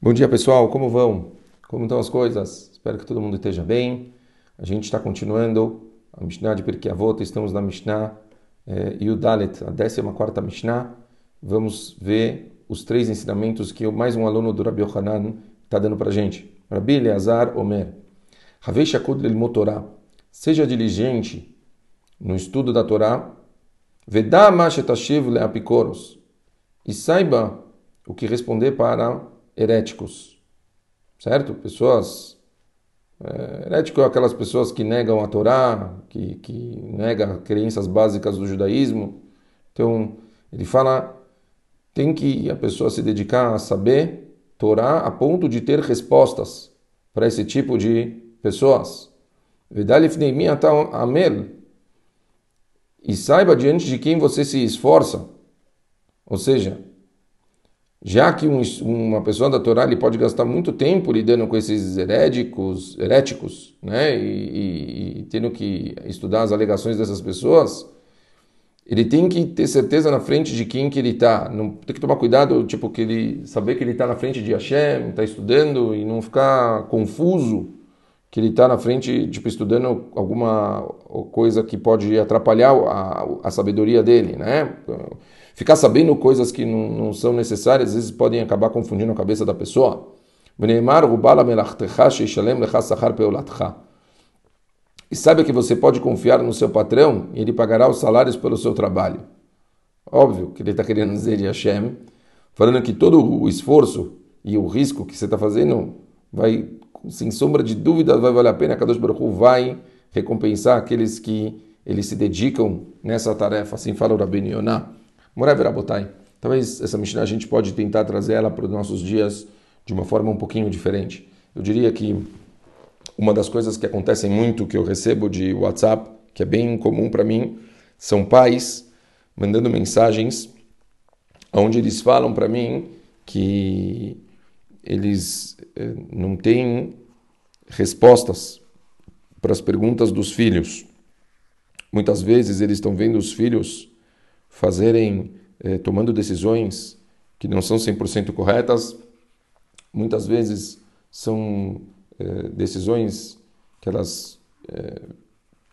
Bom dia pessoal, como vão? Como estão as coisas? Espero que todo mundo esteja bem. A gente está continuando a Mishnah de Pirkei Avot, estamos na Mishnah eh, Yudalet, a 14 Mishnah. Vamos ver os três ensinamentos que mais um aluno do Rabi Yohanan está dando para a gente. Rabi Eleazar Omer, Havei Shakud Motorá, seja diligente no estudo da Torá, Vedá Mashetashiv Leapikoros, e saiba o que responder para heréticos, certo? Pessoas é, herético é aquelas pessoas que negam a Torá, que, que negam crenças básicas do judaísmo. Então, ele fala, tem que a pessoa se dedicar a saber Torá a ponto de ter respostas para esse tipo de pessoas. E saiba diante de quem você se esforça. Ou seja, já que um, uma pessoa da Torá ele pode gastar muito tempo lidando com esses heréticos, heréticos né? E, e, e, tendo que estudar as alegações dessas pessoas, ele tem que ter certeza na frente de quem que ele está. Tem que tomar cuidado, tipo que ele saber que ele está na frente de Hashem, está estudando e não ficar confuso que ele está na frente, tipo estudando alguma coisa que pode atrapalhar a, a sabedoria dele, né? Ficar sabendo coisas que não, não são necessárias, às vezes podem acabar confundindo a cabeça da pessoa. E saiba que você pode confiar no seu patrão e ele pagará os salários pelo seu trabalho. Óbvio que ele está querendo dizer de Hashem, falando que todo o esforço e o risco que você está fazendo vai, sem sombra de dúvida, vai valer a pena. Kadosh Baruch vai recompensar aqueles que eles se dedicam nessa tarefa. Assim fala o Rabbi Yonah. Morever Rabotai. Talvez essa Mishnah a gente pode tentar trazer ela para os nossos dias de uma forma um pouquinho diferente. Eu diria que uma das coisas que acontecem muito, que eu recebo de WhatsApp, que é bem comum para mim, são pais mandando mensagens onde eles falam para mim que eles eh, não têm respostas para as perguntas dos filhos. Muitas vezes eles estão vendo os filhos fazerem, eh, tomando decisões que não são 100% corretas, muitas vezes são eh, decisões que elas eh,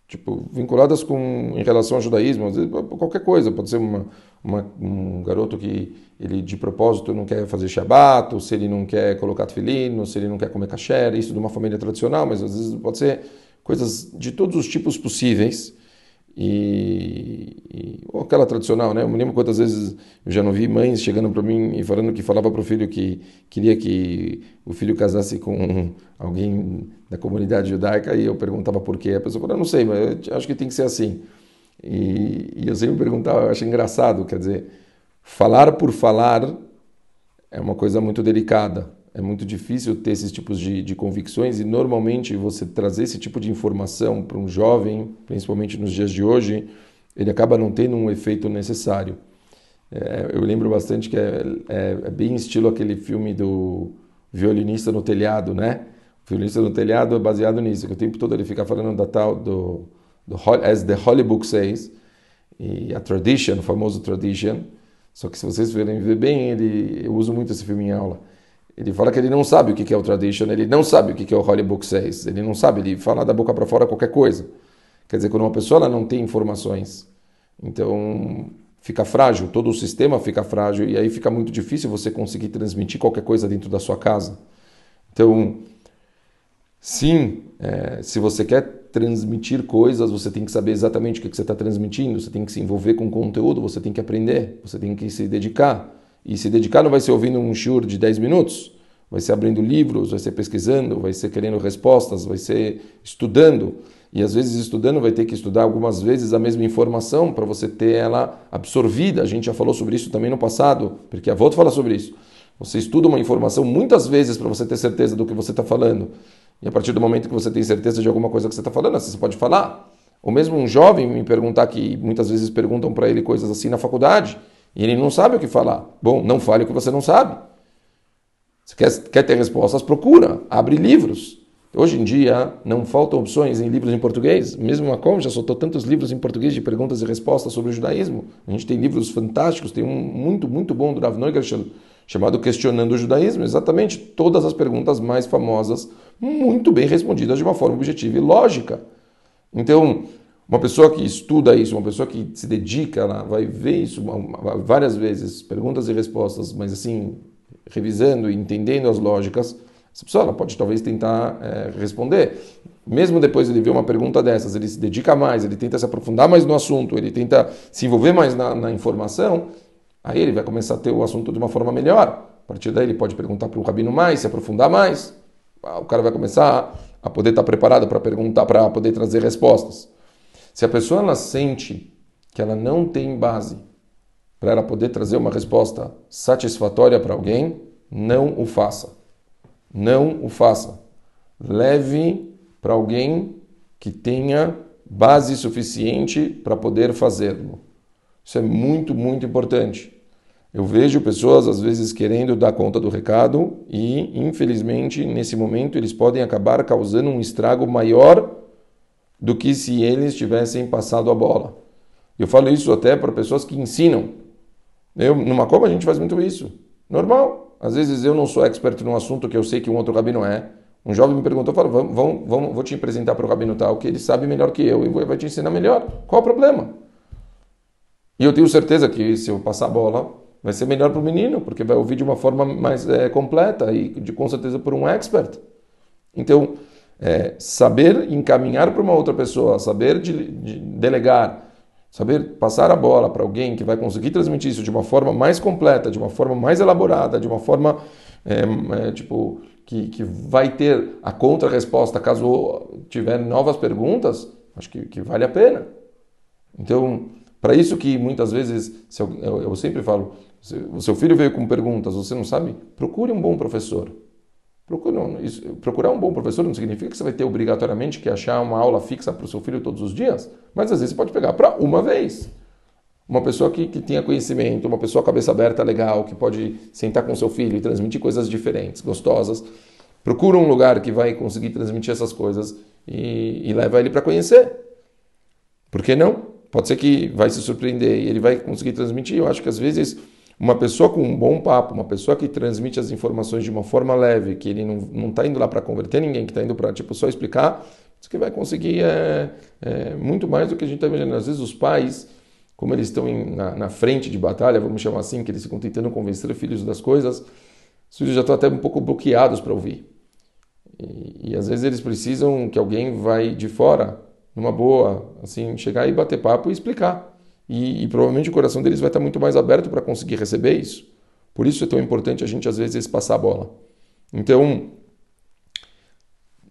tipo vinculadas com em relação ao judaísmo, às vezes, qualquer coisa, pode ser uma, uma, um garoto que ele de propósito não quer fazer shabat, ou se ele não quer colocar tefilin, ou se ele não quer comer kasher, isso de uma família tradicional, mas às vezes pode ser coisas de todos os tipos possíveis e, e ou aquela tradicional, né? Eu me lembro quantas vezes eu já não vi mães chegando para mim e falando que falava para o filho que queria que o filho casasse com alguém da comunidade judaica e eu perguntava por quê. A pessoa falou, não sei, mas eu acho que tem que ser assim. E, e eu sempre perguntava, eu acho engraçado, quer dizer, falar por falar é uma coisa muito delicada é muito difícil ter esses tipos de, de convicções e normalmente você trazer esse tipo de informação para um jovem, principalmente nos dias de hoje, ele acaba não tendo um efeito necessário. É, eu lembro bastante que é, é, é, bem estilo aquele filme do violinista no telhado, né? O violinista no telhado é baseado nisso, que o tempo todo ele fica falando da tal do, do as the Holy Book says e a tradition, o famoso tradition. Só que se vocês verem ver bem, ele eu uso muito esse filme em aula ele fala que ele não sabe o que é o tradition, ele não sabe o que é o Holy Book 6, ele não sabe, ele fala da boca para fora qualquer coisa. Quer dizer, quando uma pessoa ela não tem informações, então fica frágil, todo o sistema fica frágil e aí fica muito difícil você conseguir transmitir qualquer coisa dentro da sua casa. Então, sim, é, se você quer transmitir coisas, você tem que saber exatamente o que, você está transmitindo, você tem que se envolver com conteúdo, você tem que aprender, você tem que se dedicar. E se dedicar não vai ser ouvindo um shur de 10 minutos, vai ser abrindo livros, vai ser pesquisando, vai ser querendo respostas, vai ser estudando. E às vezes estudando vai ter que estudar algumas vezes a mesma informação para você ter ela absorvida. A gente já falou sobre isso também no passado, porque a volta fala sobre isso. Você estuda uma informação muitas vezes para você ter certeza do que você está falando. E a partir do momento que você tem certeza de alguma coisa que você está falando, você pode falar. Ou mesmo um jovem me perguntar que muitas vezes perguntam para ele coisas assim na faculdade. E ele não sabe o que falar. Bom, não fale o que você não sabe. Você quer, quer ter respostas? Procura, abre livros. Hoje em dia não faltam opções em livros em português. Mesmo Macom já soltou tantos livros em português de perguntas e respostas sobre o judaísmo. A gente tem livros fantásticos, tem um muito, muito bom do Rav Neugershel chamado Questionando o Judaísmo. Exatamente todas as perguntas mais famosas, muito bem respondidas de uma forma objetiva e lógica. Então, uma pessoa que estuda isso, uma pessoa que se dedica, ela vai ver isso várias vezes, perguntas e respostas, mas assim, revisando e entendendo as lógicas, essa pessoa ela pode talvez tentar é, responder. Mesmo depois de ele ver uma pergunta dessas, ele se dedica mais, ele tenta se aprofundar mais no assunto, ele tenta se envolver mais na, na informação, aí ele vai começar a ter o assunto de uma forma melhor. A partir daí ele pode perguntar para o rabino mais, se aprofundar mais. Ah, o cara vai começar a poder estar preparado para perguntar, para poder trazer respostas. Se a pessoa ela sente que ela não tem base para ela poder trazer uma resposta satisfatória para alguém, não o faça. Não o faça. Leve para alguém que tenha base suficiente para poder fazê-lo. Isso é muito, muito importante. Eu vejo pessoas às vezes querendo dar conta do recado e, infelizmente, nesse momento eles podem acabar causando um estrago maior do que se eles tivessem passado a bola. Eu falo isso até para pessoas que ensinam. Eu, numa Copa a gente faz muito isso. Normal. Às vezes eu não sou expert num assunto que eu sei que um outro rabino é. Um jovem me perguntou, falo, vamos, vamos, vamos, vou te apresentar para o rabino tal, que ele sabe melhor que eu e vai te ensinar melhor. Qual o problema? E eu tenho certeza que se eu passar a bola, vai ser melhor para o menino, porque vai ouvir de uma forma mais é, completa e de, com certeza por um expert. Então, é, saber encaminhar para uma outra pessoa, saber de, de delegar, saber passar a bola para alguém que vai conseguir transmitir isso de uma forma mais completa, de uma forma mais elaborada, de uma forma é, é, tipo que, que vai ter a contra-resposta caso tiver novas perguntas, acho que, que vale a pena. Então, para isso que muitas vezes, eu, eu, eu sempre falo, se o seu filho veio com perguntas, você não sabe, procure um bom professor. Procurar um bom professor não significa que você vai ter obrigatoriamente que achar uma aula fixa para o seu filho todos os dias, mas às vezes você pode pegar para uma vez. Uma pessoa que, que tenha conhecimento, uma pessoa cabeça aberta legal, que pode sentar com seu filho e transmitir coisas diferentes, gostosas. Procura um lugar que vai conseguir transmitir essas coisas e, e leva ele para conhecer. Por que não? Pode ser que vai se surpreender e ele vai conseguir transmitir. Eu acho que às vezes uma pessoa com um bom papo, uma pessoa que transmite as informações de uma forma leve, que ele não está indo lá para converter ninguém, que está indo para tipo, só explicar, isso que vai conseguir é, é, muito mais do que a gente está imaginando. Às vezes os pais, como eles estão na, na, frente de batalha, vamos chamar assim, que eles ficam tentando convencer os filhos das coisas, os filhos já estão até um pouco bloqueados para ouvir. E, e às vezes eles precisam que alguém vai de fora, numa boa, assim, chegar e bater papo e explicar. E, e, provavelmente o coração deles vai estar muito mais aberto para conseguir receber isso. Por isso é tão importante a gente às vezes passar a bola. Então,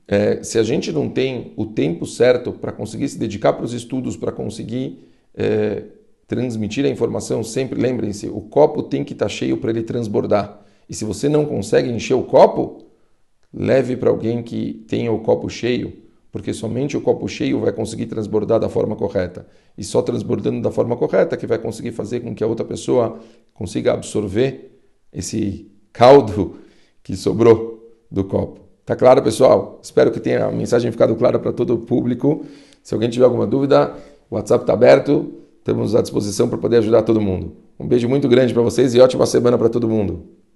é, se a gente não tem o tempo certo para conseguir se dedicar para os estudos, para conseguir é, transmitir a informação, sempre lembrem-se, o copo tem que estar tá cheio para ele transbordar. E se você não consegue encher o copo, leve para alguém que tenha o copo cheio porque somente o copo cheio vai conseguir transbordar da forma correta. E só transbordando da forma correta que vai conseguir fazer com que a outra pessoa consiga absorver esse caldo que sobrou do copo. Tá claro, pessoal? Espero que tenha a mensagem ficado clara para todo o público. Se alguém tiver alguma dúvida, o WhatsApp está aberto. Estamos à disposição para poder ajudar todo mundo. Um beijo muito grande para vocês e ótima semana para todo mundo.